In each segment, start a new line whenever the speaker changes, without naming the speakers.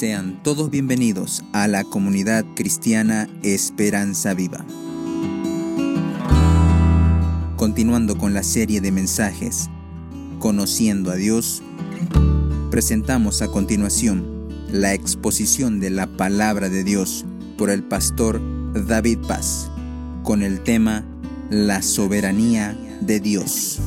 Sean todos bienvenidos a la comunidad cristiana Esperanza Viva. Continuando con la serie de mensajes Conociendo a Dios, presentamos a continuación la exposición de la palabra de Dios por el pastor David Paz con el tema La soberanía de Dios.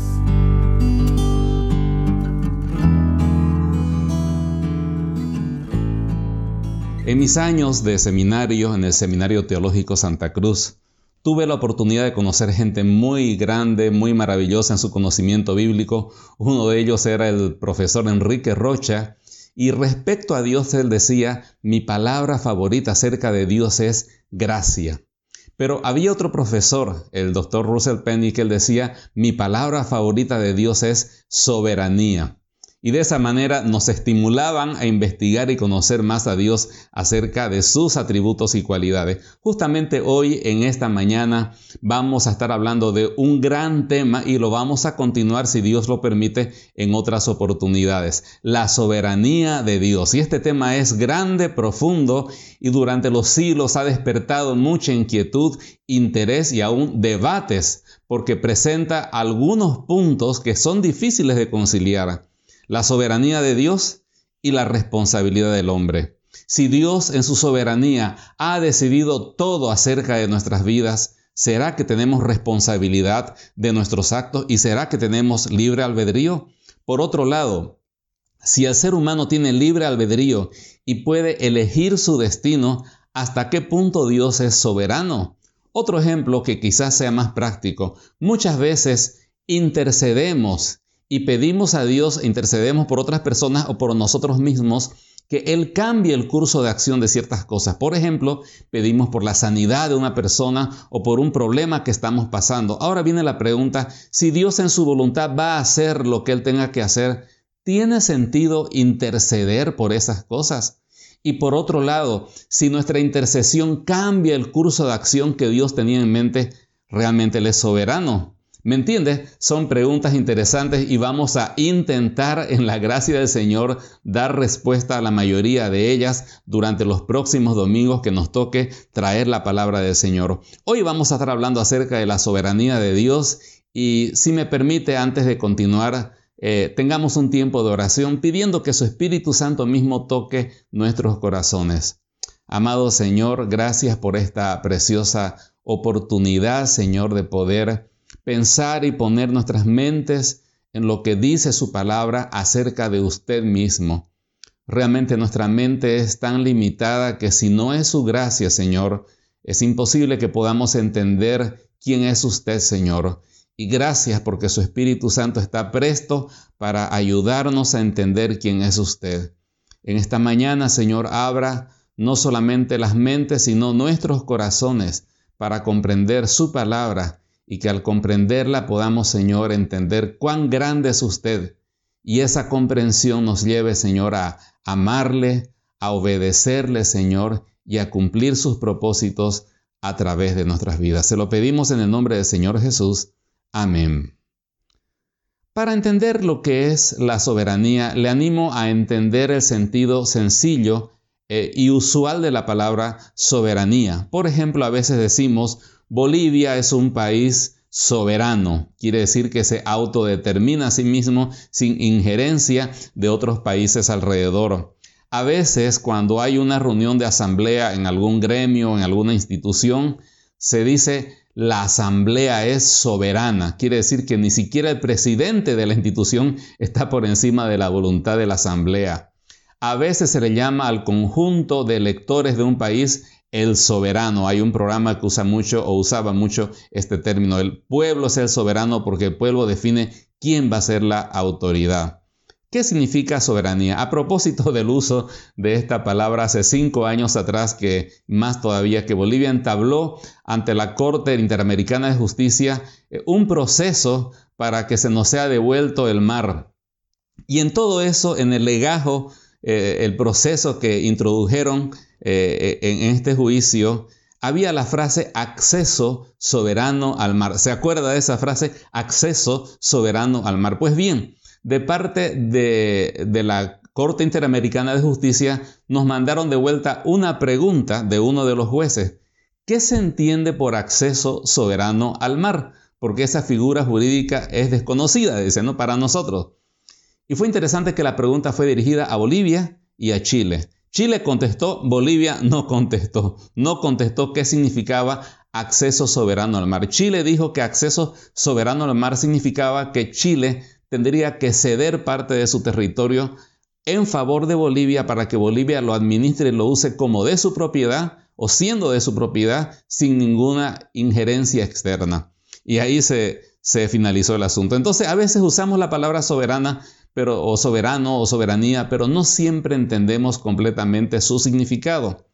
En mis años de seminario en el Seminario Teológico Santa Cruz, tuve la oportunidad de conocer gente muy grande, muy maravillosa en su conocimiento bíblico. Uno de ellos era el profesor Enrique Rocha. Y respecto a Dios, él decía, mi palabra favorita acerca de Dios es gracia. Pero había otro profesor, el doctor Russell Penny, que él decía, mi palabra favorita de Dios es soberanía y de esa manera nos estimulaban a investigar y conocer más a Dios acerca de sus atributos y cualidades. Justamente hoy, en esta mañana, vamos a estar hablando de un gran tema y lo vamos a continuar, si Dios lo permite, en otras oportunidades. La soberanía de Dios. Y este tema es grande, profundo y durante los siglos ha despertado mucha inquietud, interés y aún debates porque presenta algunos puntos que son difíciles de conciliar la soberanía de Dios y la responsabilidad del hombre. Si Dios en su soberanía ha decidido todo acerca de nuestras vidas, ¿será que tenemos responsabilidad de nuestros actos y será que tenemos libre albedrío? Por otro lado, si el ser humano tiene libre albedrío y puede elegir su destino, ¿hasta qué punto Dios es soberano? Otro ejemplo que quizás sea más práctico, muchas veces intercedemos y pedimos a Dios, intercedemos por otras personas o por nosotros mismos, que Él cambie el curso de acción de ciertas cosas. Por ejemplo, pedimos por la sanidad de una persona o por un problema que estamos pasando. Ahora viene la pregunta, si Dios en su voluntad va a hacer lo que Él tenga que hacer, ¿tiene sentido interceder por esas cosas? Y por otro lado, si nuestra intercesión cambia el curso de acción que Dios tenía en mente, realmente Él es soberano. ¿Me entiendes? Son preguntas interesantes y vamos a intentar en la gracia del Señor dar respuesta a la mayoría de ellas durante los próximos domingos que nos toque traer la palabra del Señor. Hoy vamos a estar hablando acerca de la soberanía de Dios y si me permite antes de continuar, eh, tengamos un tiempo de oración pidiendo que su Espíritu Santo mismo toque nuestros corazones. Amado Señor, gracias por esta preciosa oportunidad, Señor, de poder pensar y poner nuestras mentes en lo que dice su palabra acerca de usted mismo. Realmente nuestra mente es tan limitada que si no es su gracia, Señor, es imposible que podamos entender quién es usted, Señor. Y gracias porque su Espíritu Santo está presto para ayudarnos a entender quién es usted. En esta mañana, Señor, abra no solamente las mentes, sino nuestros corazones para comprender su palabra y que al comprenderla podamos, Señor, entender cuán grande es usted y esa comprensión nos lleve, Señor, a amarle, a obedecerle, Señor, y a cumplir sus propósitos a través de nuestras vidas. Se lo pedimos en el nombre del Señor Jesús. Amén. Para entender lo que es la soberanía, le animo a entender el sentido sencillo eh, y usual de la palabra soberanía. Por ejemplo, a veces decimos, Bolivia es un país soberano, quiere decir que se autodetermina a sí mismo sin injerencia de otros países alrededor. A veces cuando hay una reunión de asamblea en algún gremio, en alguna institución, se dice la asamblea es soberana. Quiere decir que ni siquiera el presidente de la institución está por encima de la voluntad de la asamblea. A veces se le llama al conjunto de electores de un país el soberano. Hay un programa que usa mucho o usaba mucho este término. El pueblo es el soberano porque el pueblo define quién va a ser la autoridad. ¿Qué significa soberanía? A propósito del uso de esta palabra hace cinco años atrás, que más todavía que Bolivia entabló ante la Corte Interamericana de Justicia eh, un proceso para que se nos sea devuelto el mar. Y en todo eso, en el legajo, eh, el proceso que introdujeron eh, en este juicio, había la frase acceso soberano al mar. ¿Se acuerda de esa frase? Acceso soberano al mar. Pues bien, de parte de, la Corte Interamericana de Justicia nos mandaron de vuelta una pregunta de uno de los jueces. ¿Qué se entiende por acceso soberano al mar? Porque esa figura jurídica es desconocida, dice, ¿no? Para nosotros. Y fue interesante que la pregunta fue dirigida a Bolivia y a Chile. Chile contestó, Bolivia no contestó. No contestó qué significaba acceso soberano al mar. Chile dijo que acceso soberano al mar significaba que Chile tendría que ceder parte de su territorio en favor de Bolivia para que Bolivia lo administre y lo use como de su propiedad o siendo de su propiedad sin ninguna injerencia externa. Y ahí se, se finalizó el asunto. Entonces a veces usamos la palabra soberana pero, o soberano o soberanía, pero no siempre entendemos completamente su significado.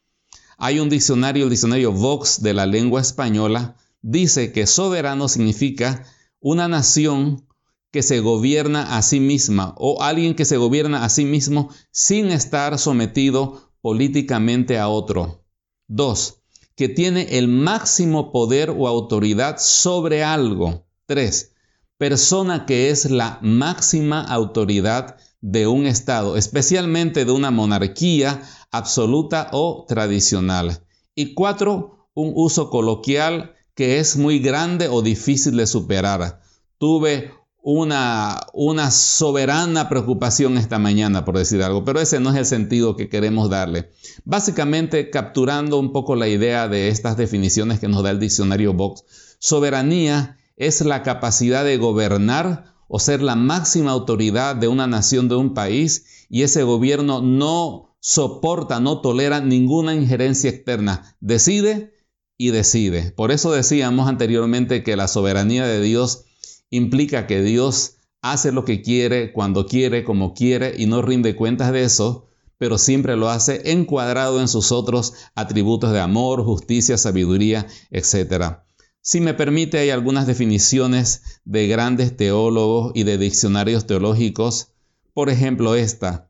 Hay un diccionario, el diccionario Vox de la lengua española, dice que soberano significa una nación que se gobierna a sí misma o alguien que se gobierna a sí mismo sin estar sometido políticamente a otro. Dos, que tiene el máximo poder o autoridad sobre algo. Tres, persona que es la máxima autoridad de un Estado, especialmente de una monarquía absoluta o tradicional. Y cuatro, un uso coloquial que es muy grande o difícil de superar. Tuve una, una soberana preocupación esta mañana, por decir algo, pero ese no es el sentido que queremos darle. Básicamente, capturando un poco la idea de estas definiciones que nos da el diccionario Vox, soberanía es la capacidad de gobernar o ser la máxima autoridad de una nación, de un país, y ese gobierno no soporta, no tolera ninguna injerencia externa. Decide y decide. Por eso decíamos anteriormente que la soberanía de Dios implica que Dios hace lo que quiere, cuando quiere, como quiere, y no rinde cuentas de eso, pero siempre lo hace encuadrado en sus otros atributos de amor, justicia, sabiduría, etc. Si me permite, hay algunas definiciones de grandes teólogos y de diccionarios teológicos. Por ejemplo, esta.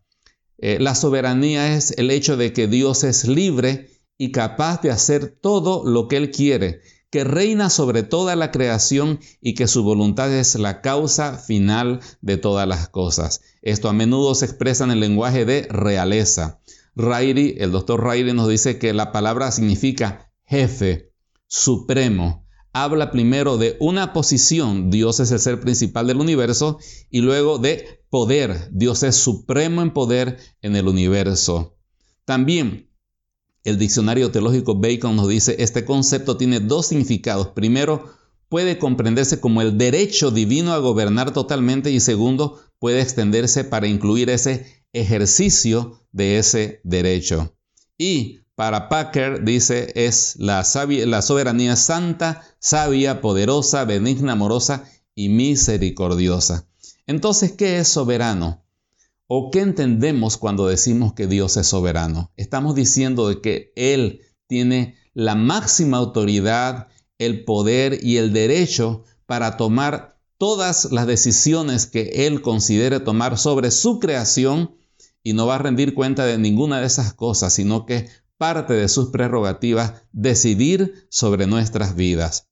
Eh, la soberanía es el hecho de que Dios es libre y capaz de hacer todo lo que Él quiere, que reina sobre toda la creación y que su voluntad es la causa final de todas las cosas. Esto a menudo se expresa en el lenguaje de realeza. Rairi, el doctor Rairi nos dice que la palabra significa jefe, supremo, habla primero de una posición, Dios es el ser principal del universo, y luego de poder, Dios es supremo en poder en el universo. También el diccionario teológico Bacon nos dice, este concepto tiene dos significados. Primero, puede comprenderse como el derecho divino a gobernar totalmente y segundo, puede extenderse para incluir ese ejercicio de ese derecho. Y para Packer, dice, es la, la soberanía santa, sabia, poderosa, benigna, amorosa y misericordiosa. Entonces, ¿qué es soberano? ¿O qué entendemos cuando decimos que Dios es soberano? Estamos diciendo de que Él tiene la máxima autoridad, el poder y el derecho para tomar todas las decisiones que Él considere tomar sobre su creación y no va a rendir cuenta de ninguna de esas cosas, sino que parte de sus prerrogativas decidir sobre nuestras vidas.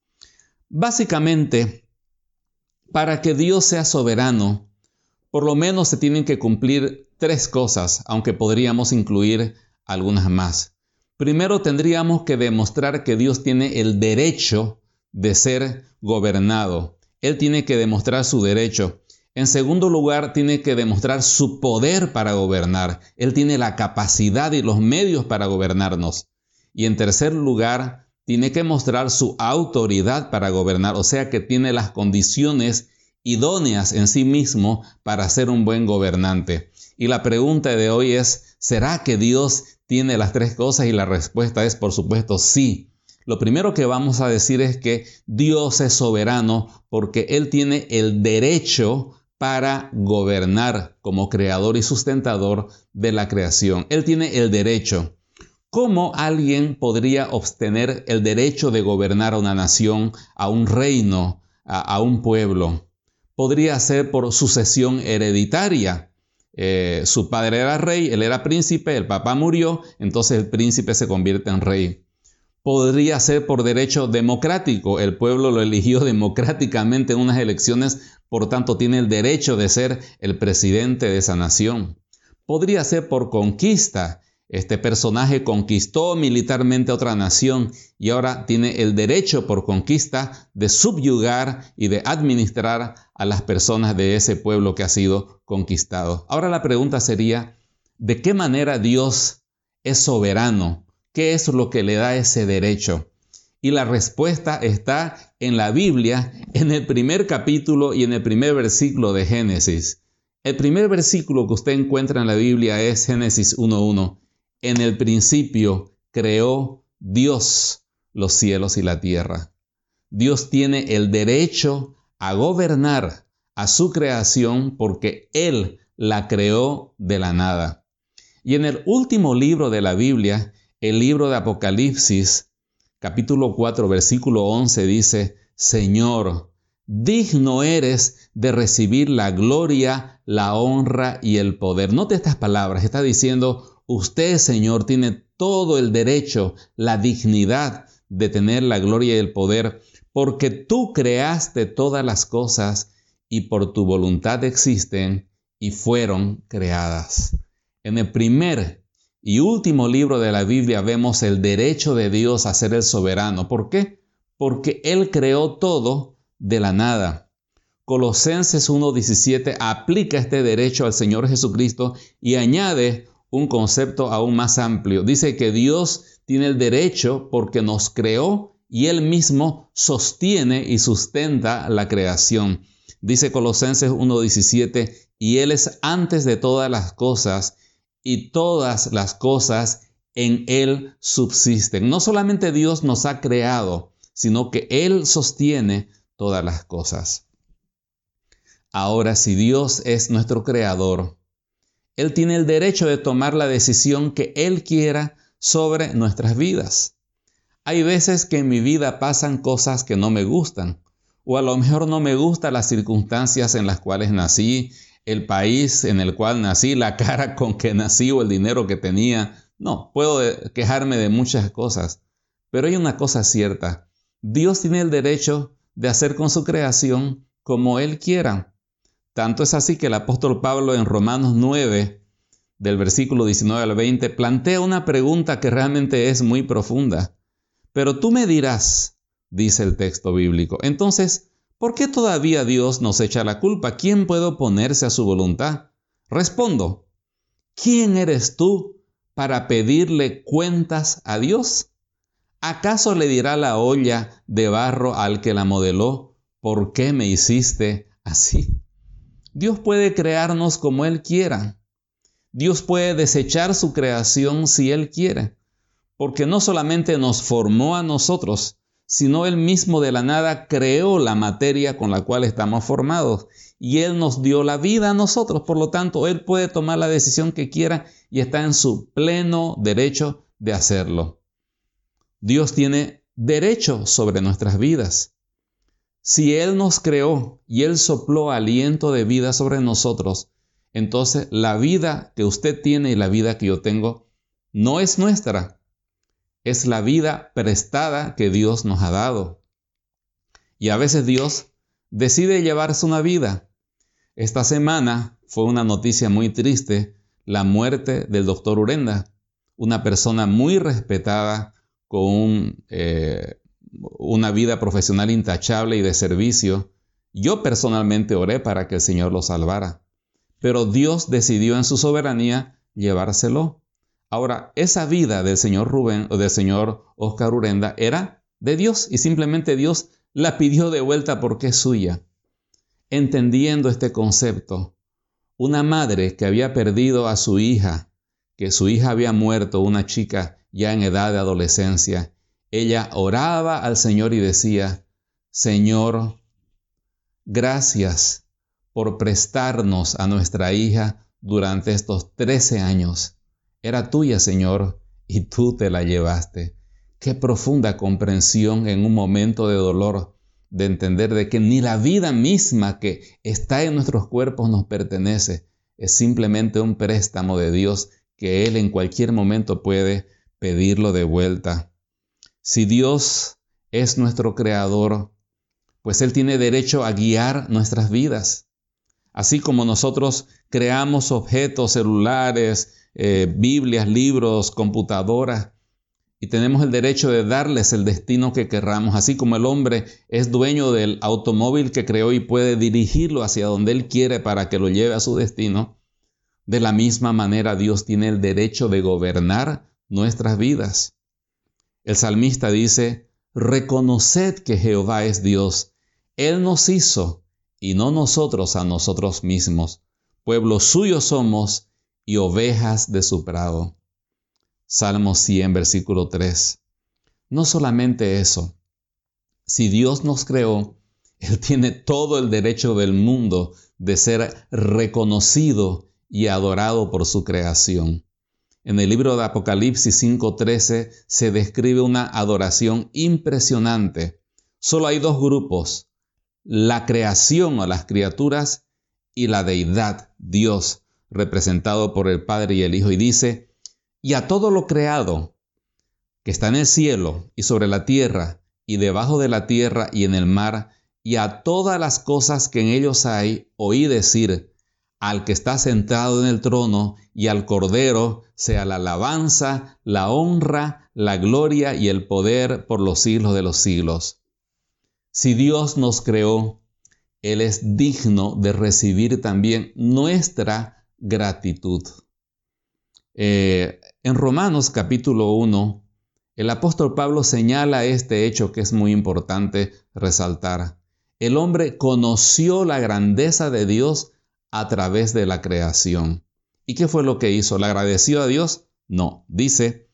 Básicamente, para que Dios sea soberano, por lo menos se tienen que cumplir tres cosas, aunque podríamos incluir algunas más. Primero tendríamos que demostrar que Dios tiene el derecho de ser gobernado. Él tiene que demostrar su derecho. En segundo lugar, tiene que demostrar su poder para gobernar. Él tiene la capacidad y los medios para gobernarnos. Y en tercer lugar, tiene que mostrar su autoridad para gobernar, o sea que tiene las condiciones idóneas en sí mismo para ser un buen gobernante. Y la pregunta de hoy es, ¿será que Dios tiene las tres cosas? Y la respuesta es, por supuesto, sí. Lo primero que vamos a decir es que Dios es soberano porque Él tiene el derecho para gobernar como creador y sustentador de la creación. Él tiene el derecho. ¿Cómo alguien podría obtener el derecho de gobernar a una nación, a un reino, a, un pueblo? Podría ser por sucesión hereditaria. Eh, su padre era rey, él era príncipe, el papá murió, entonces el príncipe se convierte en rey podría ser por derecho democrático. El pueblo lo eligió democráticamente en unas elecciones, por tanto tiene el derecho de ser el presidente de esa nación. podría ser por conquista. Este personaje conquistó militarmente otra nación y ahora tiene el derecho por conquista de subyugar y de administrar a las personas de ese pueblo que ha sido conquistado. Ahora la pregunta sería, ¿de qué manera Dios es soberano? ¿Qué es lo que le da ese derecho? Y la respuesta está en la Biblia, en el primer capítulo y en el primer versículo de Génesis. El primer versículo que usted encuentra en la Biblia es Génesis 1.1. En el principio creó Dios los cielos y la tierra. Dios tiene el derecho a gobernar a su creación porque Él la creó de la nada. Y en el último libro de la Biblia, el libro de Apocalipsis, capítulo 4, versículo 11 dice, Señor, digno eres de recibir la gloria, la honra y el poder. Note estas palabras, está diciendo, usted, Señor, tiene todo el derecho, la dignidad de tener la gloria y el poder, porque tú creaste todas las cosas y por tu voluntad existen y fueron creadas. En el primer y último libro de la Biblia vemos el derecho de Dios a ser el soberano. ¿Por qué? Porque Él creó todo de la nada. Colosenses 1.17 aplica este derecho al Señor Jesucristo y añade un concepto aún más amplio. Dice que Dios tiene el derecho porque nos creó y Él mismo sostiene y sustenta la creación. Dice Colosenses 1.17, y Él es antes de todas las cosas y todas las cosas en Él subsisten. No solamente Dios nos ha creado, sino que Él sostiene todas las cosas. Ahora, si Dios es nuestro creador, Él tiene el derecho de tomar la decisión que Él quiera sobre nuestras vidas. Hay veces que en mi vida pasan cosas que no me gustan, o a lo mejor no me gustan las circunstancias en las cuales nací, el país en el cual nací, la cara con que nací o el dinero que tenía. No, puedo quejarme de muchas cosas, pero hay una cosa cierta. Dios tiene el derecho de hacer con su creación como Él quiera. Tanto es así que el apóstol Pablo en Romanos 9, del versículo 19 al 20, plantea una pregunta que realmente es muy profunda. Pero tú me dirás, dice el texto bíblico, entonces, ¿Por qué todavía Dios nos echa la culpa? ¿Quién puede oponerse a su voluntad? Respondo, ¿quién eres tú para pedirle cuentas a Dios? ¿Acaso le dirá la olla de barro al que la modeló, ¿por qué me hiciste así? Dios puede crearnos como Él quiera. Dios puede desechar su creación si Él quiere, porque no solamente nos formó a nosotros, sino Él mismo de la nada creó la materia con la cual estamos formados y Él nos dio la vida a nosotros. Por lo tanto, Él puede tomar la decisión que quiera y está en su pleno derecho de hacerlo. Dios tiene derecho sobre nuestras vidas. Si Él nos creó y Él sopló aliento de vida sobre nosotros, entonces la vida que usted tiene y la vida que yo tengo no es nuestra, es la vida prestada que Dios nos ha dado. Y a veces Dios decide llevarse una vida. Esta semana fue una noticia muy triste, la muerte del doctor Urenda, una persona muy respetada con eh, una vida profesional intachable y de servicio. Yo personalmente oré para que el Señor lo salvara, pero Dios decidió en su soberanía llevárselo. Ahora, esa vida del señor Rubén o del señor Oscar Urenda era de Dios y simplemente Dios la pidió de vuelta porque es suya. Entendiendo este concepto, una madre que había perdido a su hija, que su hija había muerto, una chica ya en edad de adolescencia, ella oraba al Señor y decía, Señor, gracias por prestarnos a nuestra hija durante estos 13 años. Era tuya, Señor, y tú te la llevaste. Qué profunda comprensión en un momento de dolor, de entender de que ni la vida misma que está en nuestros cuerpos nos pertenece. Es simplemente un préstamo de Dios que Él en cualquier momento puede pedirlo de vuelta. Si Dios es nuestro creador, pues Él tiene derecho a guiar nuestras vidas. Así como nosotros creamos objetos, celulares, eh, Biblias, libros, computadoras, y tenemos el derecho de darles el destino que querramos, así como el hombre es dueño del automóvil que creó y puede dirigirlo hacia donde él quiere para que lo lleve a su destino. De la misma manera Dios tiene el derecho de gobernar nuestras vidas. El salmista dice, reconoced que Jehová es Dios. Él nos hizo y no nosotros a nosotros mismos. Pueblo suyo somos y ovejas de su prado. Salmo 100, versículo 3. No solamente eso, si Dios nos creó, Él tiene todo el derecho del mundo de ser reconocido y adorado por su creación. En el libro de Apocalipsis 5:13 se describe una adoración impresionante. Solo hay dos grupos, la creación o las criaturas y la deidad, Dios, representado por el Padre y el Hijo. Y dice, y a todo lo creado que está en el cielo y sobre la tierra y debajo de la tierra y en el mar, y a todas las cosas que en ellos hay, oí decir, al que está sentado en el trono y al Cordero, sea la alabanza, la honra, la gloria y el poder por los siglos de los siglos. Si Dios nos creó, Él es digno de recibir también nuestra gratitud. Eh, en Romanos capítulo 1, el apóstol Pablo señala este hecho que es muy importante resaltar. El hombre conoció la grandeza de Dios a través de la creación. ¿Y qué fue lo que hizo? ¿Le agradeció a Dios? No, dice,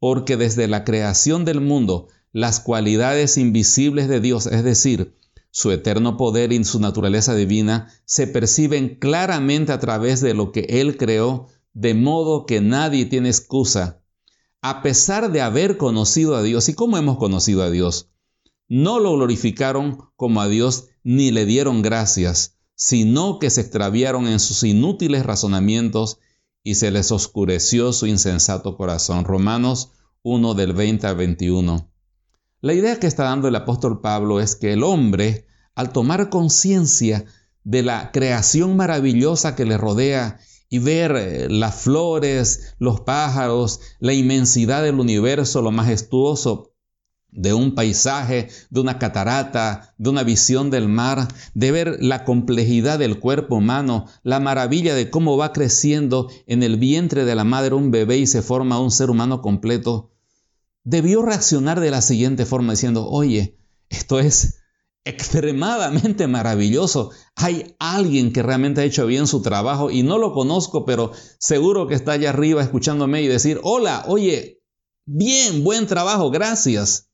porque desde la creación del mundo, las cualidades invisibles de Dios, es decir, su eterno poder y su naturaleza divina, se perciben claramente a través de lo que Él creó de modo que nadie tiene excusa, a pesar de haber conocido a Dios. ¿Y cómo hemos conocido a Dios? No lo glorificaron como a Dios ni le dieron gracias, sino que se extraviaron en sus inútiles razonamientos y se les oscureció su insensato corazón. Romanos 1 del 20 al 21. La idea que está dando el apóstol Pablo es que el hombre, al tomar conciencia de la creación maravillosa que le rodea y ver eh, las flores, los pájaros, la inmensidad del universo, lo majestuoso de un paisaje, de una catarata, de una visión del mar, de ver la complejidad del cuerpo humano, la maravilla de cómo va creciendo en el vientre de la madre un bebé y se forma un ser humano completo, debió reaccionar de la siguiente forma diciendo, oye, esto es extremadamente maravilloso. Hay alguien que realmente ha hecho bien su trabajo y no lo conozco, pero seguro que está allá arriba escuchándome y decir, hola, oye, bien, buen trabajo, gracias.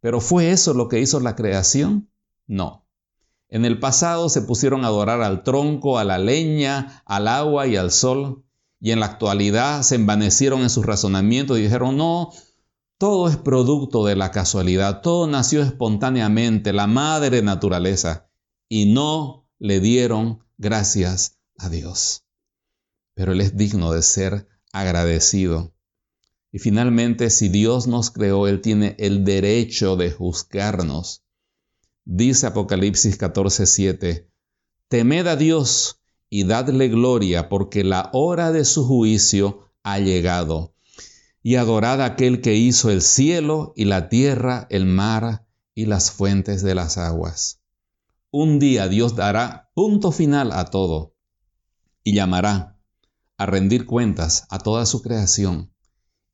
Pero ¿fue eso lo que hizo la creación? No. En el pasado se pusieron a adorar al tronco, a la leña, al agua y al sol, y en la actualidad se envanecieron en sus razonamientos y dijeron, no, todo es producto de la casualidad, todo nació espontáneamente, la madre naturaleza, y no le dieron gracias a Dios. Pero Él es digno de ser agradecido. Y finalmente, si Dios nos creó, Él tiene el derecho de juzgarnos. Dice Apocalipsis 14:7, Temed a Dios y dadle gloria, porque la hora de su juicio ha llegado y adorad a aquel que hizo el cielo y la tierra, el mar y las fuentes de las aguas. Un día Dios dará punto final a todo y llamará a rendir cuentas a toda su creación,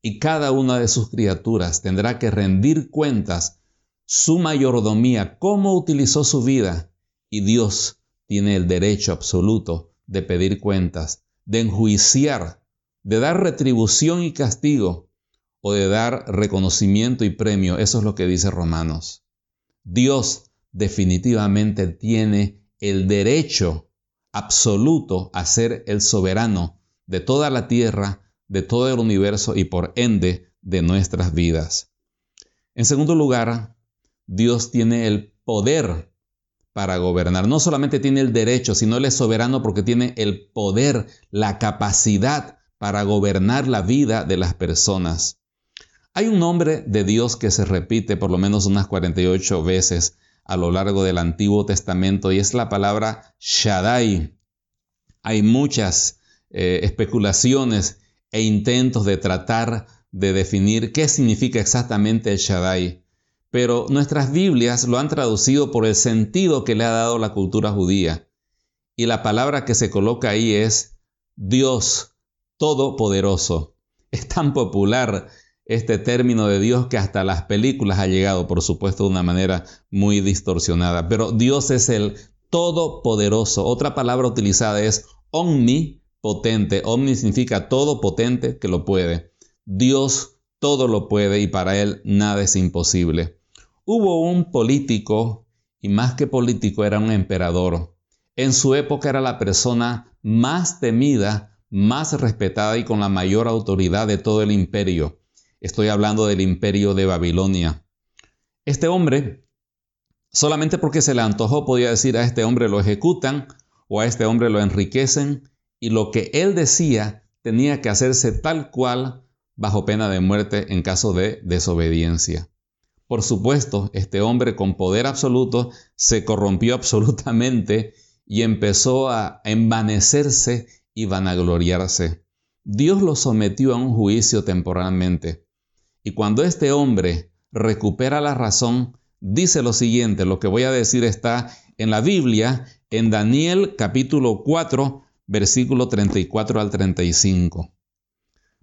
y cada una de sus criaturas tendrá que rendir cuentas su mayordomía, cómo utilizó su vida, y Dios tiene el derecho absoluto de pedir cuentas, de enjuiciar de dar retribución y castigo o de dar reconocimiento y premio. Eso es lo que dice Romanos. Dios definitivamente tiene el derecho absoluto a ser el soberano de toda la tierra, de todo el universo y por ende de nuestras vidas. En segundo lugar, Dios tiene el poder para gobernar. No solamente tiene el derecho, sino Él es soberano porque tiene el poder, la capacidad para gobernar la vida de las personas. Hay un nombre de Dios que se repite por lo menos unas 48 veces a lo largo del Antiguo Testamento y es la palabra Shaddai. Hay muchas eh, especulaciones e intentos de tratar de definir qué significa exactamente el Shaddai, pero nuestras Biblias lo han traducido por el sentido que le ha dado la cultura judía. Y la palabra que se coloca ahí es Dios Todopoderoso. Es tan popular este término de Dios que hasta las películas ha llegado, por supuesto, de una manera muy distorsionada. Pero Dios es el Todopoderoso. Otra palabra utilizada es omnipotente. Omni significa todo potente que lo puede. Dios todo lo puede y para Él nada es imposible. Hubo un político, y más que político era un emperador. En su época era la persona más temida, más respetada y con la mayor autoridad de todo el imperio. Estoy hablando del imperio de Babilonia. Este hombre, solamente porque se le antojó, podía decir a este hombre lo ejecutan o a este hombre lo enriquecen y lo que él decía tenía que hacerse tal cual bajo pena de muerte en caso de desobediencia. Por supuesto, este hombre con poder absoluto se corrompió absolutamente y empezó a envanecerse y vanagloriarse. Dios lo sometió a un juicio temporalmente. Y cuando este hombre recupera la razón, dice lo siguiente, lo que voy a decir está en la Biblia, en Daniel capítulo 4, versículo 34 al 35.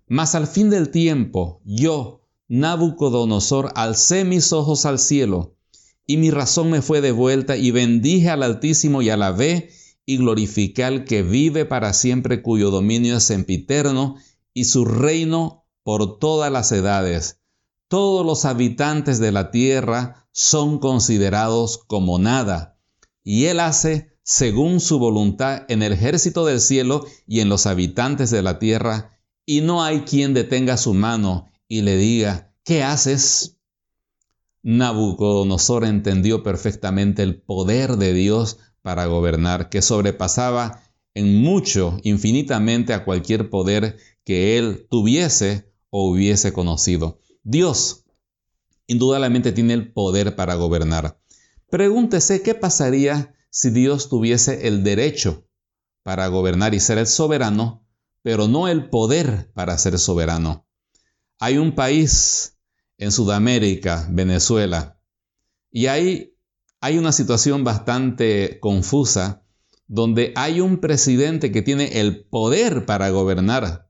Mas al fin del tiempo, yo, Nabucodonosor, alcé mis ojos al cielo, y mi razón me fue devuelta, y bendije al Altísimo y alabé y glorifiqué al que vive para siempre, cuyo dominio es sempiterno, y su reino por todas las edades. Todos los habitantes de la tierra son considerados como nada, y Él hace según su voluntad en el ejército del cielo y en los habitantes de la tierra, y no hay quien detenga su mano y le diga, ¿qué haces? Nabucodonosor entendió perfectamente el poder de Dios para gobernar, que sobrepasaba en mucho, infinitamente a cualquier poder que él tuviese o hubiese conocido. Dios indudablemente tiene el poder para gobernar. Pregúntese qué pasaría si Dios tuviese el derecho para gobernar y ser el soberano, pero no el poder para ser soberano. Hay un país en Sudamérica, Venezuela, y ahí hay una situación bastante confusa donde hay un presidente que tiene el poder para gobernar,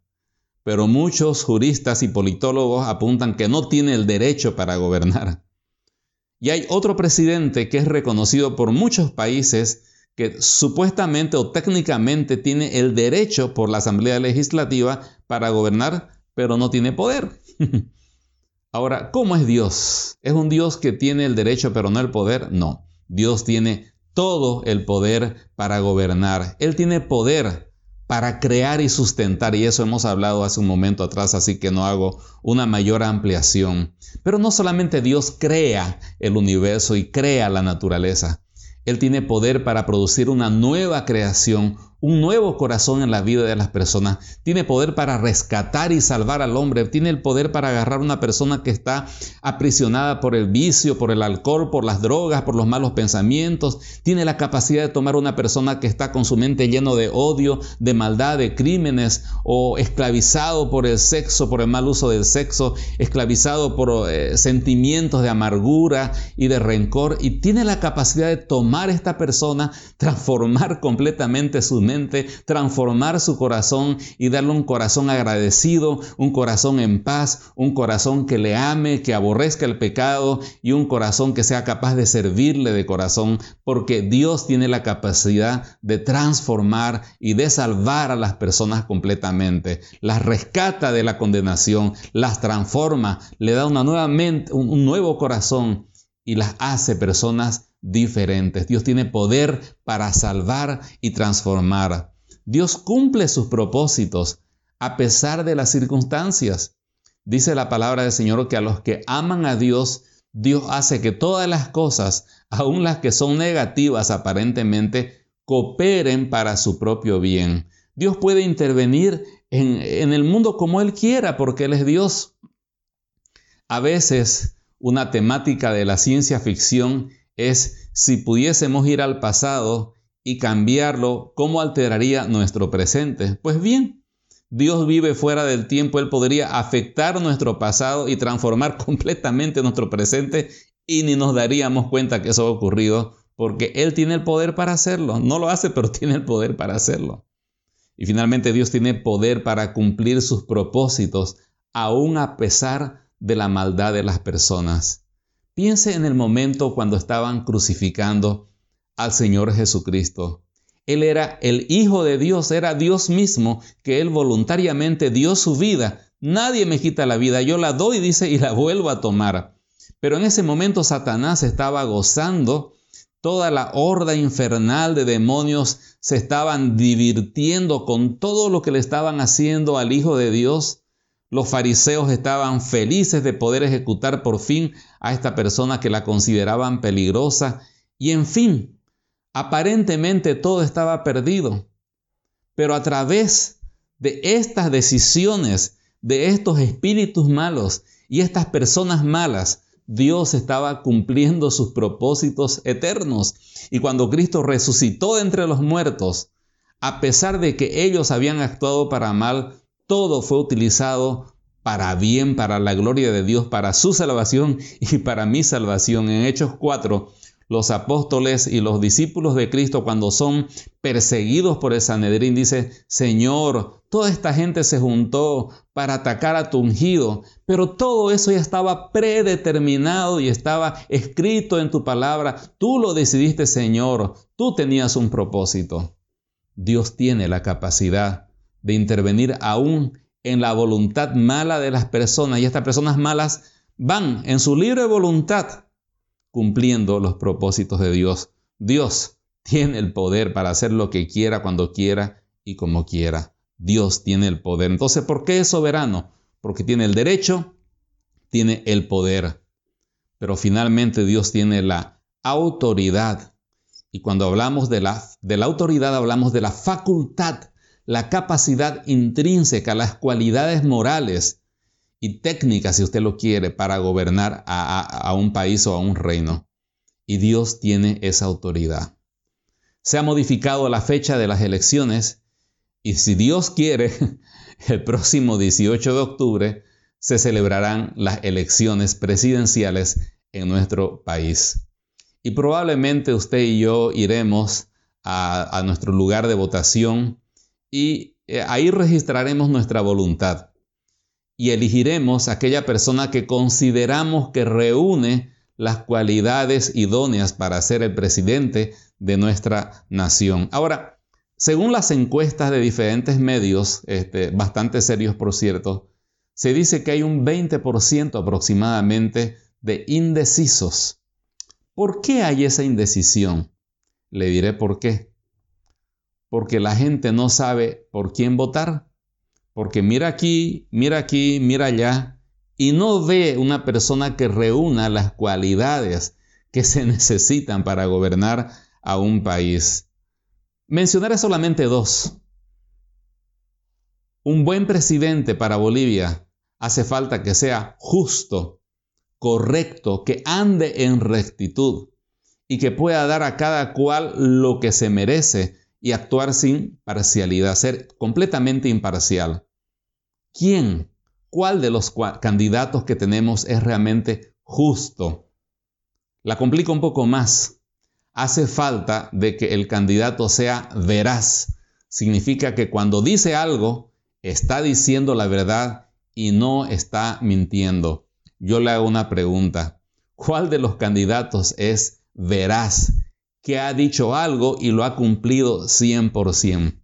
pero muchos juristas y politólogos apuntan que no tiene el derecho para gobernar. Y hay otro presidente que es reconocido por muchos países que supuestamente o técnicamente tiene el derecho por la Asamblea Legislativa para gobernar, pero no tiene poder. Ahora, ¿cómo es Dios? ¿Es un Dios que tiene el derecho pero no el poder? No, Dios tiene todo el poder para gobernar. Él tiene poder para crear y sustentar, y eso hemos hablado hace un momento atrás, así que no hago una mayor ampliación. Pero no solamente Dios crea el universo y crea la naturaleza, Él tiene poder para producir una nueva creación, un nuevo corazón en la vida de las personas. Tiene poder para rescatar y salvar al hombre. Tiene el poder para agarrar a una persona que está aprisionada por el vicio, por el alcohol, por las drogas, por los malos pensamientos. Tiene la capacidad de tomar una persona que está con su mente lleno de odio, de maldad, de crímenes o esclavizado por el sexo, por el mal uso del sexo, esclavizado por eh, sentimientos de amargura y de rencor. Y tiene la capacidad de tomar esta persona, transformar completamente su mente transformar su corazón y darle un corazón agradecido, un corazón en paz, un corazón que le ame, que aborrezca el pecado y un corazón que sea capaz de servirle de corazón, porque Dios tiene la capacidad de transformar y de salvar a las personas completamente. Las rescata de la condenación, las transforma, le da una nueva mente, un nuevo corazón y las hace personas diferentes. Dios tiene poder para salvar y transformar. Dios cumple sus propósitos a pesar de las circunstancias. Dice la palabra del Señor que a los que aman a Dios, Dios hace que todas las cosas, aun las que son negativas aparentemente, cooperen para su propio bien. Dios puede intervenir en, en el mundo como Él quiera porque Él es Dios. A veces una temática de la ciencia ficción es si pudiésemos ir al pasado y cambiarlo, ¿cómo alteraría nuestro presente? Pues bien, Dios vive fuera del tiempo, Él podría afectar nuestro pasado y transformar completamente nuestro presente y ni nos daríamos cuenta que eso ha ocurrido porque Él tiene el poder para hacerlo. No lo hace, pero tiene el poder para hacerlo. Y finalmente Dios tiene poder para cumplir sus propósitos, aún a pesar de la maldad de las personas. Piense en el momento cuando estaban crucificando al Señor Jesucristo. Él era el Hijo de Dios, era Dios mismo, que Él voluntariamente dio su vida. Nadie me quita la vida, yo la doy, dice, y la vuelvo a tomar. Pero en ese momento Satanás estaba gozando, toda la horda infernal de demonios se estaban divirtiendo con todo lo que le estaban haciendo al Hijo de Dios. Los fariseos estaban felices de poder ejecutar por fin a esta persona que la consideraban peligrosa. Y en fin, aparentemente todo estaba perdido. Pero a través de estas decisiones, de estos espíritus malos y estas personas malas, Dios estaba cumpliendo sus propósitos eternos. Y cuando Cristo resucitó entre los muertos, a pesar de que ellos habían actuado para mal, todo fue utilizado para bien, para la gloria de Dios, para su salvación y para mi salvación. En Hechos 4, los apóstoles y los discípulos de Cristo cuando son perseguidos por el Sanedrín, dice, Señor, toda esta gente se juntó para atacar a tu ungido, pero todo eso ya estaba predeterminado y estaba escrito en tu palabra. Tú lo decidiste, Señor, tú tenías un propósito. Dios tiene la capacidad de intervenir aún en la voluntad mala de las personas y estas personas malas van en su libre voluntad cumpliendo los propósitos de Dios. Dios tiene el poder para hacer lo que quiera, cuando quiera y como quiera. Dios tiene el poder. Entonces, ¿por qué es soberano? Porque tiene el derecho, tiene el poder. Pero finalmente Dios tiene la autoridad. Y cuando hablamos de la, de la autoridad, hablamos de la facultad la capacidad intrínseca, las cualidades morales y técnicas, si usted lo quiere, para gobernar a, un país o a un reino. Y Dios tiene esa autoridad. Se ha modificado la fecha de las elecciones y si Dios quiere, el próximo 18 de octubre se celebrarán las elecciones presidenciales en nuestro país. Y probablemente usted y yo iremos a, a nuestro lugar de votación y eh, ahí registraremos nuestra voluntad y elegiremos aquella persona que consideramos que reúne las cualidades idóneas para ser el presidente de nuestra nación. Ahora, según las encuestas de diferentes medios, este, bastante serios por cierto, se dice que hay un 20% aproximadamente de indecisos. ¿Por qué hay esa indecisión? Le diré por qué porque la gente no sabe por quién votar, porque mira aquí, mira aquí, mira allá, y no ve una persona que reúna las cualidades que se necesitan para gobernar a un país. Mencionaré solamente dos. Un buen presidente para Bolivia hace falta que sea justo, correcto, que ande en rectitud y que pueda dar a cada cual lo que se merece y actuar sin parcialidad, ser completamente imparcial. ¿Quién? ¿Cuál de los candidatos que tenemos es realmente justo? La complica un poco más. Hace falta de que el candidato sea veraz. Significa que cuando dice algo, está diciendo la verdad y no está mintiendo. Yo le hago una pregunta. ¿Cuál de los candidatos es veraz que ha dicho algo y lo ha cumplido 100%.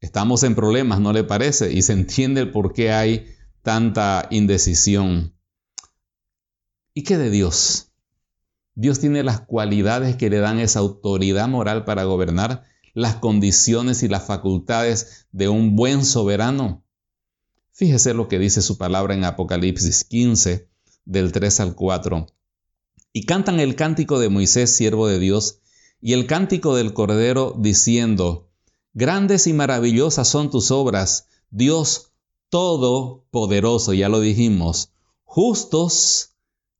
Estamos en problemas, ¿no le parece? Y se entiende el por qué hay tanta indecisión. ¿Y qué de Dios? Dios tiene las cualidades que le dan esa autoridad moral para gobernar, las condiciones y las facultades de un buen soberano. Fíjese lo que dice su palabra en Apocalipsis 15, del 3 al 4. Y cantan el cántico de Moisés, siervo de Dios, y el cántico del Cordero diciendo, Grandes y maravillosas son tus obras, Dios Todopoderoso, ya lo dijimos, justos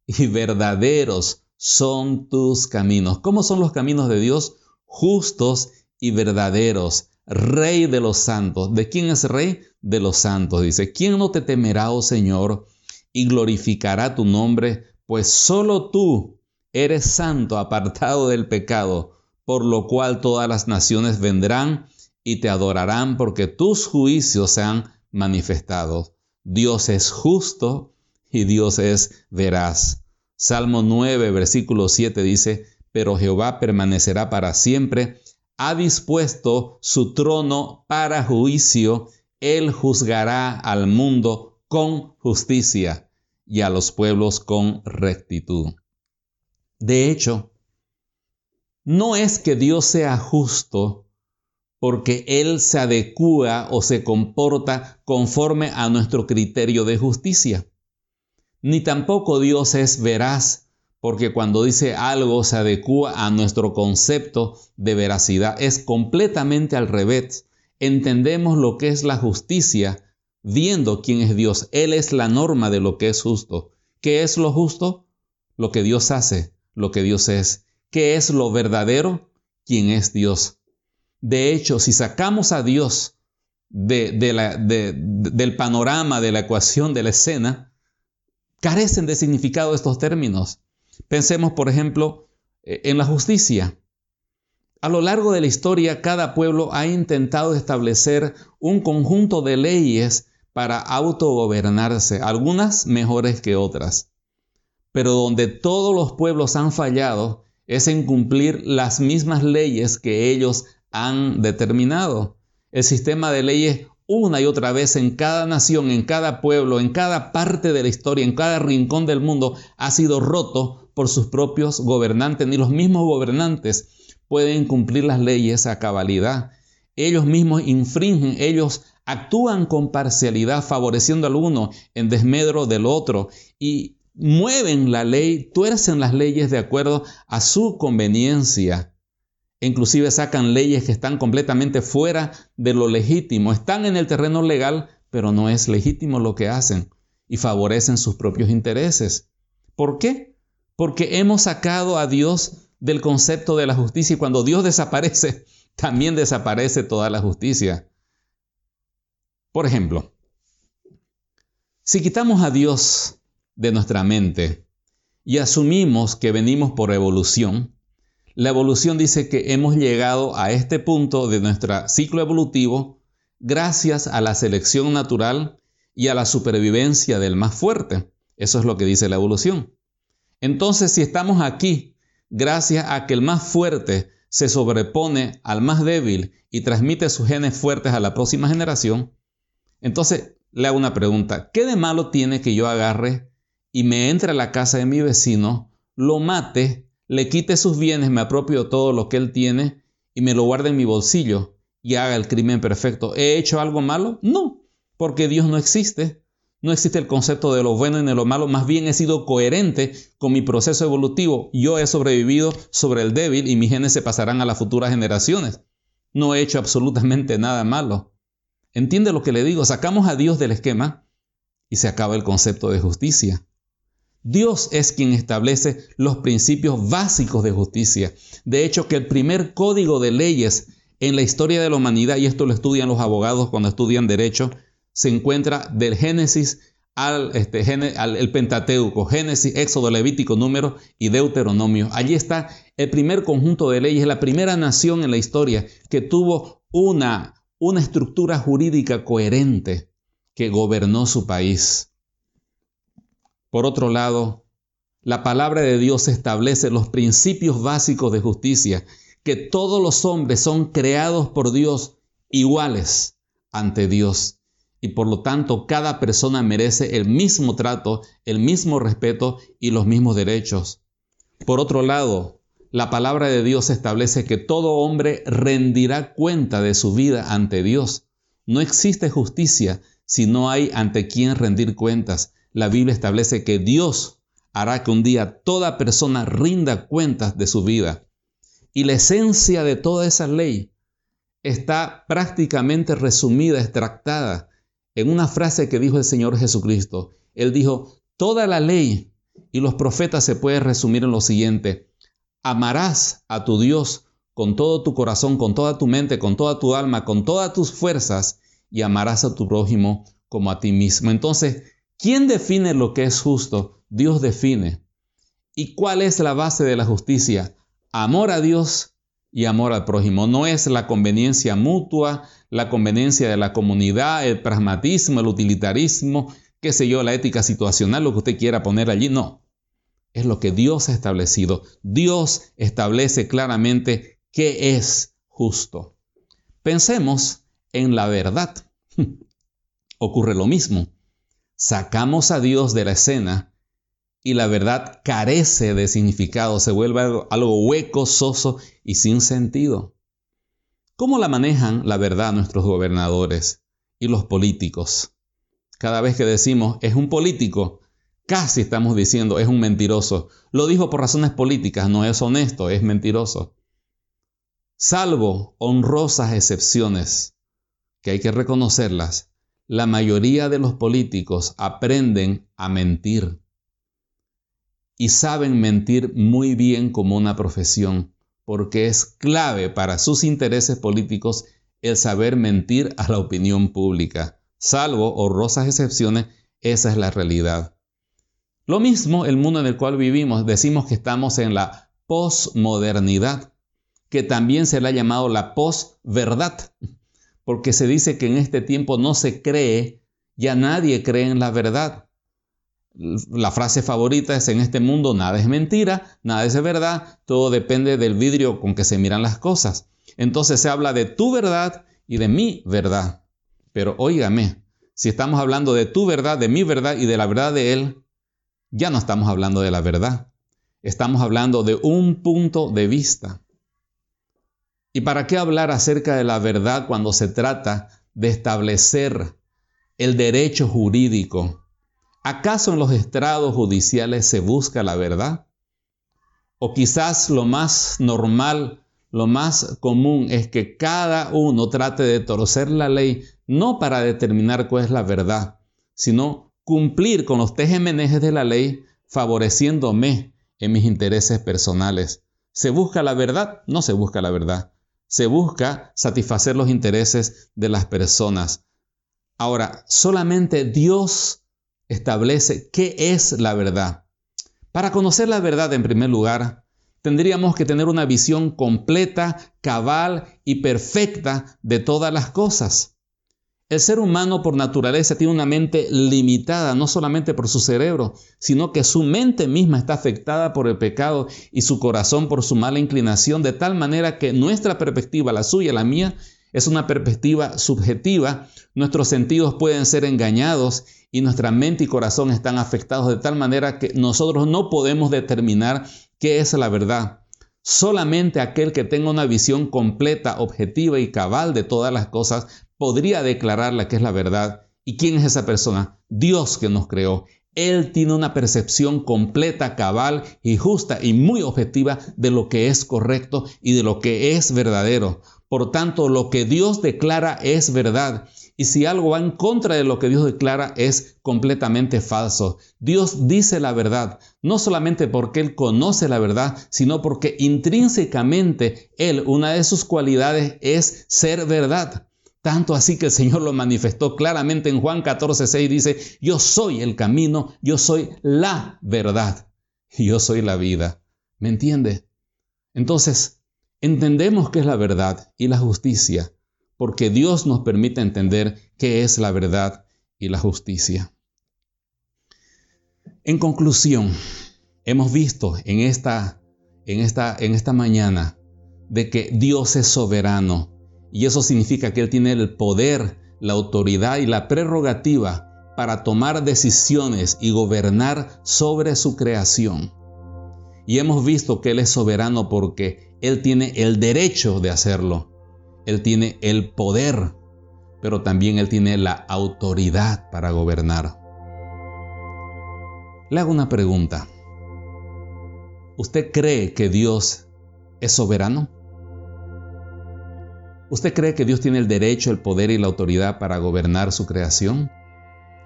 y verdaderos son tus caminos. ¿Cómo son los caminos de Dios? Justos y verdaderos. Rey de los santos. ¿De quién es rey? De los santos. Dice, ¿quién no te temerá, oh Señor, y glorificará tu nombre? Pues solo tú eres santo, apartado del pecado, por lo cual todas las naciones vendrán y te adorarán porque tus juicios se han manifestado. Dios es justo y Dios es veraz. Salmo 9, versículo 7 dice, pero Jehová permanecerá para siempre, ha dispuesto su trono para juicio, él juzgará al mundo con justicia y a los pueblos con rectitud. De hecho, no es que Dios sea justo porque Él se adecúa o se comporta conforme a nuestro criterio de justicia. Ni tampoco Dios es veraz porque cuando dice algo se adecúa a nuestro concepto de veracidad. Es completamente al revés. Entendemos lo que es la justicia viendo quién es Dios. Él es la norma de lo que es justo. ¿Qué es lo justo? Lo que Dios hace, lo que Dios es. ¿Qué es lo verdadero? ¿Quién es Dios? De hecho, si sacamos a Dios del panorama, de la ecuación, de la escena, carecen de significado estos términos. Pensemos, por ejemplo, eh, en la justicia. A lo largo de la historia, cada pueblo ha intentado establecer un conjunto de leyes para autogobernarse, algunas mejores que otras. Pero donde todos los pueblos han fallado es en cumplir las mismas leyes que ellos han determinado. El sistema de leyes una y otra vez en cada nación, en cada pueblo, en cada parte de la historia, en cada rincón del mundo, ha sido roto por sus propios gobernantes. Ni los mismos gobernantes pueden cumplir las leyes a cabalidad. Ellos mismos infringen, ellos actúan con parcialidad, favoreciendo al uno en desmedro del otro y mueven la ley, tuercen las leyes de acuerdo a su conveniencia. Inclusive sacan leyes que están completamente fuera de lo legítimo. Están en el terreno legal, pero no es legítimo lo que hacen y favorecen sus propios intereses. ¿Por qué? Porque hemos sacado a Dios del concepto de la justicia y cuando Dios desaparece, también desaparece toda la justicia. Por ejemplo, si quitamos a Dios de nuestra mente y asumimos que venimos por evolución, la evolución dice que hemos llegado a este punto de nuestro ciclo evolutivo gracias a la selección natural y a la supervivencia del más fuerte. Eso es lo que dice la evolución. Entonces, si estamos aquí gracias a que el más fuerte se sobrepone al más débil y transmite sus genes fuertes a la próxima generación, entonces le hago una pregunta. ¿Qué de malo tiene que yo agarre y me entre a la casa de mi vecino, lo mate, le quite sus bienes, me apropio todo lo que él tiene y me lo guarde en mi bolsillo y haga el crimen perfecto. ¿He hecho algo malo? No, porque Dios no existe. No existe el concepto de lo bueno y de lo malo, más bien he sido coherente con mi proceso evolutivo. Yo he sobrevivido sobre el débil y mis genes se pasarán a las futuras generaciones. No he hecho absolutamente nada malo. ¿Entiende lo que le digo? Sacamos a Dios del esquema y se acaba el concepto de justicia. Dios es quien establece los principios básicos de justicia. De hecho, que el primer código de leyes en la historia de la humanidad, y esto lo estudian los abogados cuando estudian derecho, se encuentra del Génesis al, este, Pentateuco, Génesis, Éxodo, Levítico, Número y Deuteronomio. Allí está el primer conjunto de leyes, la primera nación en la historia que tuvo una, una estructura jurídica coherente que gobernó su país. Por otro lado, la palabra de Dios establece los principios básicos de justicia, que todos los hombres son creados por Dios iguales ante Dios. Y por lo tanto, cada persona merece el mismo trato, el mismo respeto y los mismos derechos. Por otro lado, la palabra de Dios establece que todo hombre rendirá cuenta de su vida ante Dios. No existe justicia si no hay ante quien rendir cuentas la Biblia establece que Dios hará que un día toda persona rinda cuentas de su vida. Y la esencia de toda esa ley está prácticamente resumida, extractada en una frase que dijo el Señor Jesucristo. Él dijo, toda la ley y los profetas se puede resumir en lo siguiente. Amarás a tu Dios con todo tu corazón, con toda tu mente, con toda tu alma, con todas tus fuerzas y amarás a tu prójimo como a ti mismo. Entonces, ¿quién define lo que es justo? Dios define. ¿Y cuál es la base de la justicia? Amor a Dios y amor al prójimo. No es la conveniencia mutua, la conveniencia de la comunidad, el pragmatismo, el utilitarismo, qué sé yo, la ética situacional, lo que usted quiera poner allí. No. Es lo que Dios ha establecido. Dios establece claramente qué es justo. Pensemos en la verdad. Ocurre lo mismo. Sacamos a Dios de la escena y la verdad carece de significado, se vuelve algo, hueco, soso y sin sentido. ¿Cómo la manejan la verdad nuestros gobernadores y los políticos? Cada vez que decimos es un político, casi estamos diciendo es un mentiroso. Lo dijo por razones políticas, no es honesto, es mentiroso. Salvo honrosas excepciones, que hay que reconocerlas, la mayoría de los políticos aprenden a mentir y saben mentir muy bien como una profesión, porque es clave para sus intereses políticos el saber mentir a la opinión pública. Salvo honrosas excepciones, esa es la realidad. Lo mismo el mundo en el cual vivimos, decimos que estamos en la posmodernidad, que también se le ha llamado la posverdad, porque se dice que en este tiempo no se cree, ya nadie cree en la verdad. La frase favorita es en este mundo nada es mentira, nada es verdad, todo depende del vidrio con que se miran las cosas. Entonces se habla de tu verdad y de mi verdad. Pero óigame, si estamos hablando de tu verdad, de mi verdad y de la verdad de Él, ya no estamos hablando de la verdad. Estamos hablando de un punto de vista. ¿Y para qué hablar acerca de la verdad cuando se trata de establecer el derecho jurídico ¿Acaso en los estrados judiciales se busca la verdad? O quizás lo más normal, lo más común es que cada uno trate de torcer la ley no para determinar cuál es la verdad, sino cumplir con los tejemenejes de la ley favoreciéndome en mis intereses personales. ¿Se busca la verdad? No se busca la verdad. Se busca satisfacer los intereses de las personas. Ahora, solamente Dios establece qué es la verdad. Para conocer la verdad, en primer lugar, tendríamos que tener una visión completa, cabal y perfecta de todas las cosas. El ser humano por naturaleza tiene una mente limitada, no solamente por su cerebro, sino que su mente misma está afectada por el pecado y su corazón por su mala inclinación, de tal manera que nuestra perspectiva, la suya, la mía, es una perspectiva subjetiva, nuestros sentidos pueden ser engañados y nuestra mente y corazón están afectados de tal manera que nosotros no podemos determinar qué es la verdad. Solamente aquel que tenga una visión completa, objetiva y cabal de todas las cosas podría declarar la que es la verdad. ¿Y quién es esa persona? Dios que nos creó. Él tiene una percepción completa, cabal y justa y muy objetiva de lo que es correcto y de lo que es verdadero. Por tanto, lo que Dios declara es verdad. Y si algo va en contra de lo que Dios declara es completamente falso. Dios dice la verdad, no solamente porque Él conoce la verdad, sino porque intrínsecamente Él, una de sus cualidades es ser verdad. Tanto así que el Señor lo manifestó claramente en Juan 14, 6, dice, yo soy el camino, yo soy la verdad yo soy la vida. ¿Me entiende? Entonces, Entendemos qué es la verdad y la justicia, porque Dios nos permite entender qué es la verdad y la justicia. En conclusión, hemos visto en esta, en esta, en esta mañana de que Dios es soberano y eso significa que Él tiene el poder, la autoridad y la prerrogativa para tomar decisiones y gobernar sobre su creación. Y hemos visto que Él es soberano porque él tiene el derecho de hacerlo. Él tiene el poder, pero también Él tiene la autoridad para gobernar. Le hago una pregunta. ¿Usted cree que Dios es soberano? ¿Usted cree que Dios tiene el derecho, el poder y la autoridad para gobernar su creación?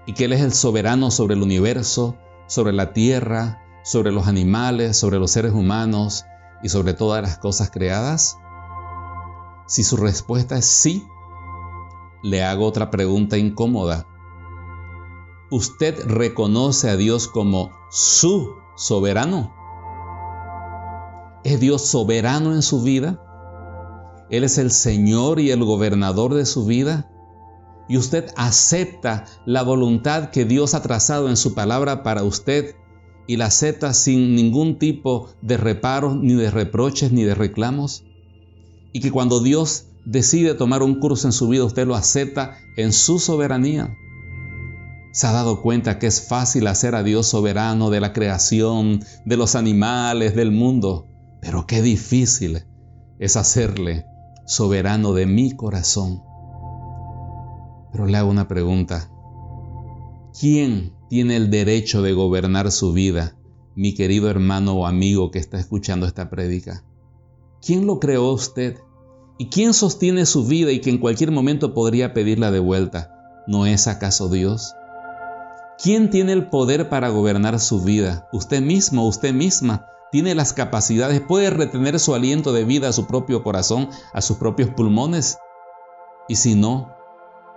¿Y que Él es el soberano sobre el universo, sobre la tierra, sobre los animales, sobre los seres humanos y sobre todas las cosas creadas? Si su respuesta es sí, le hago otra pregunta incómoda. ¿Usted reconoce a Dios como su soberano? ¿Es Dios soberano en su vida? ¿Él es el Señor y el gobernador de su vida? ¿Y usted acepta la voluntad que Dios ha trazado en su palabra para usted y la acepta sin ningún tipo de reparos, ni de reproches, ni de reclamos? Y que cuando Dios decide tomar un curso en su vida, usted lo acepta en su soberanía. ¿Se ha dado cuenta que es fácil hacer a Dios soberano de la creación, de los animales, del mundo? Pero qué difícil es hacerle soberano de mi corazón. Pero le hago una pregunta. ¿Quién tiene el derecho de gobernar su vida, mi querido hermano o amigo que está escuchando esta prédica? ¿Quién lo creó usted? ¿Y quién sostiene su vida y que en cualquier momento podría pedirla de vuelta? ¿No es acaso Dios? ¿Quién tiene el poder para gobernar su vida? ¿Usted mismo, usted misma? ¿Tiene las capacidades? ¿Puede retener su aliento de vida a su propio corazón, a sus propios pulmones? Y si no,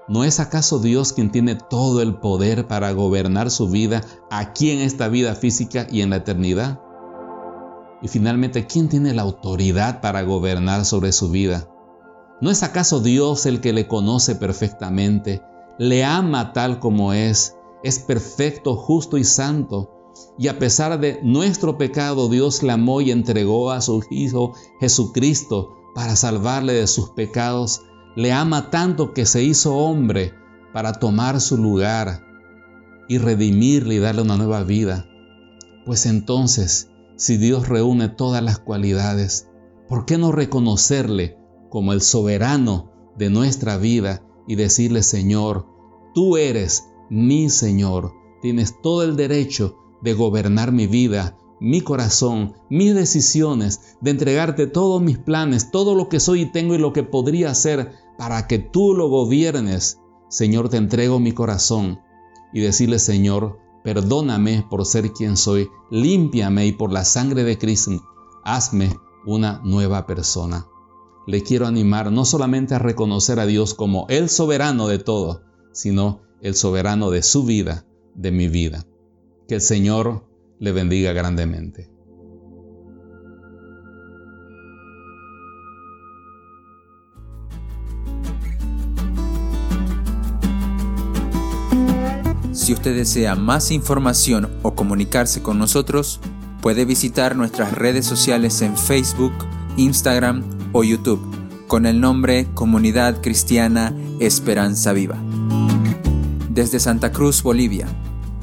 ¿no es acaso Dios quien tiene todo el poder para gobernar su vida aquí en esta vida física y en la eternidad? Y finalmente, ¿quién tiene la autoridad para gobernar sobre su vida? ¿No es acaso Dios el que le conoce perfectamente, le ama tal como es, es perfecto, justo y santo? Y a pesar de nuestro pecado, Dios amó y entregó a su Hijo Jesucristo para salvarle de sus pecados. Le ama tanto que se hizo hombre para tomar su lugar y redimirle y darle una nueva vida. Pues entonces, si Dios reúne todas las cualidades, ¿por qué no reconocerle como el soberano de nuestra vida y decirle, Señor, tú eres mi Señor, tienes todo el derecho de gobernar mi vida, mi corazón, mis decisiones, de entregarte todos mis planes, todo lo que soy y tengo y lo que podría hacer para que tú lo gobiernes. Señor, te entrego mi corazón y decirle, Señor, perdóname por ser quien soy, límpiame y por la sangre de Cristo, hazme una nueva persona le quiero animar no solamente a reconocer a Dios como el soberano de todo, sino el soberano de su vida, de mi vida. Que el Señor le bendiga grandemente.
Si usted desea más información o comunicarse con nosotros, puede visitar nuestras redes sociales en Facebook, Instagram o YouTube con el nombre Comunidad Cristiana Esperanza Viva. Desde Santa Cruz, Bolivia.